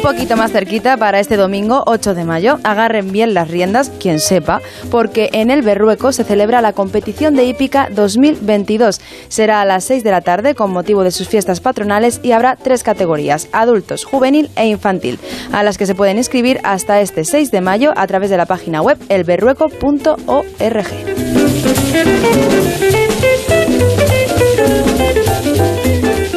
Poquito más cerquita para este domingo 8 de mayo. Agarren bien las riendas, quien sepa, porque en el Berrueco se celebra la competición de hípica 2022. Será a las 6 de la tarde con motivo de sus fiestas patronales y habrá tres categorías, adultos, juvenil e infantil, a las que se pueden inscribir hasta este 6 de mayo a través de la página web elberrueco.org.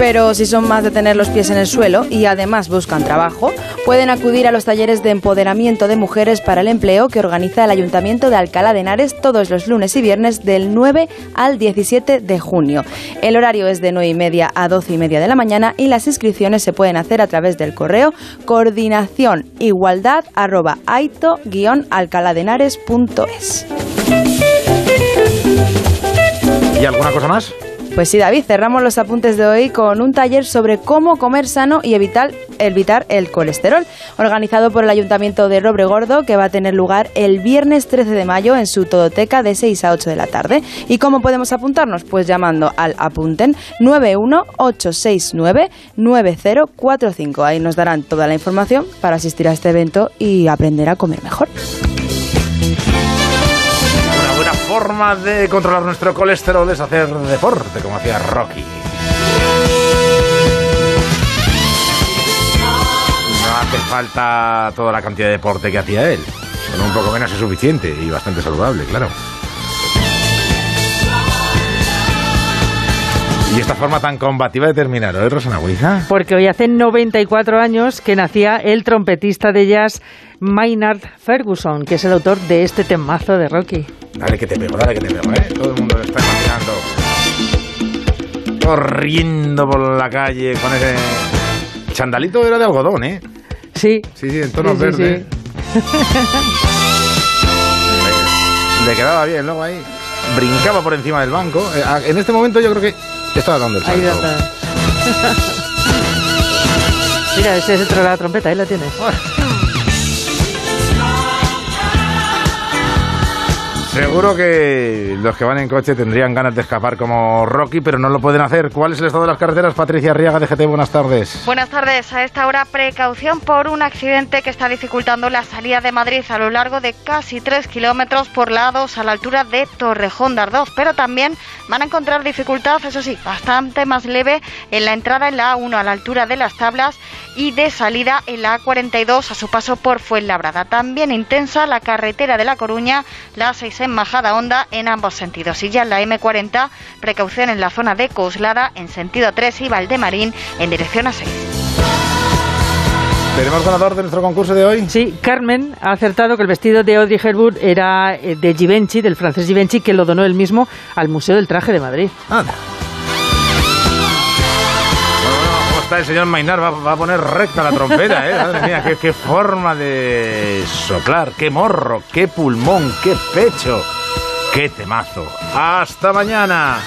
Pero si son más de tener los pies en el suelo y además buscan trabajo, pueden acudir a los talleres de empoderamiento de mujeres para el empleo que organiza el Ayuntamiento de Alcalá de Henares todos los lunes y viernes del 9 al 17 de junio. El horario es de 9 y media a 12 y media de la mañana y las inscripciones se pueden hacer a través del correo coordinación igualdad arroba aito-alcaladenares.es. ¿Y alguna cosa más? Pues sí, David, cerramos los apuntes de hoy con un taller sobre cómo comer sano y evitar, evitar el colesterol, organizado por el Ayuntamiento de Robregordo, que va a tener lugar el viernes 13 de mayo en su todoteca de 6 a 8 de la tarde. ¿Y cómo podemos apuntarnos? Pues llamando al apunten 918699045. Ahí nos darán toda la información para asistir a este evento y aprender a comer mejor. Forma de controlar nuestro colesterol es hacer deporte, como hacía Rocky. No hace falta toda la cantidad de deporte que hacía él. Con un poco menos es suficiente y bastante saludable, claro. Y esta forma tan combativa de terminar, ¿eh, Rosana Huiza? Porque hoy hace 94 años que nacía el trompetista de jazz Maynard Ferguson, que es el autor de este temazo de Rocky. Dale que te pego, dale que te pego, ¿eh? Todo el mundo lo está imaginando. Corriendo por la calle con ese... Chandalito era de algodón, ¿eh? Sí. Sí, sí, en tonos Sí, sí, verdes. Le quedaba bien, luego ahí. Brincaba por encima del banco. Eh, a- En este momento yo creo que estaba dando el Ahí salto. está. (laughs) Mira, ese es el de la trompeta, ahí la tienes. Seguro que los que van en coche tendrían ganas de escapar como Rocky, pero no lo pueden hacer. ¿Cuál es el estado de las carreteras? Patricia Arriaga de buenas tardes. Buenas tardes. A esta hora, precaución por un accidente que está dificultando la salida de Madrid a lo largo de casi 3 kilómetros por lados a la altura de Torrejón de Ardoz. Pero también van a encontrar dificultad, eso sí, bastante más leve en la entrada en la A1 a la altura de las tablas y de salida en la A42 a su paso por Fuenlabrada. También intensa la carretera de La Coruña, la A6 en Majada Honda en ambos sentidos. Y ya en la M40, precaución en la zona de Coslada en sentido 3 y Valdemarín en dirección a 6. ¿Tenemos ganador de nuestro concurso de hoy? Sí, Carmen ha acertado que el vestido de Audrey Hepburn era eh, de Givenchy, del francés Givenchy, que lo donó él mismo al Museo del Traje de Madrid. ¿Cómo el señor Mainar? Va, va a poner recta la trompeta, ¿eh? Madre mía, qué, qué forma de soplar, qué morro, qué pulmón, qué pecho, qué temazo. ¡Hasta mañana!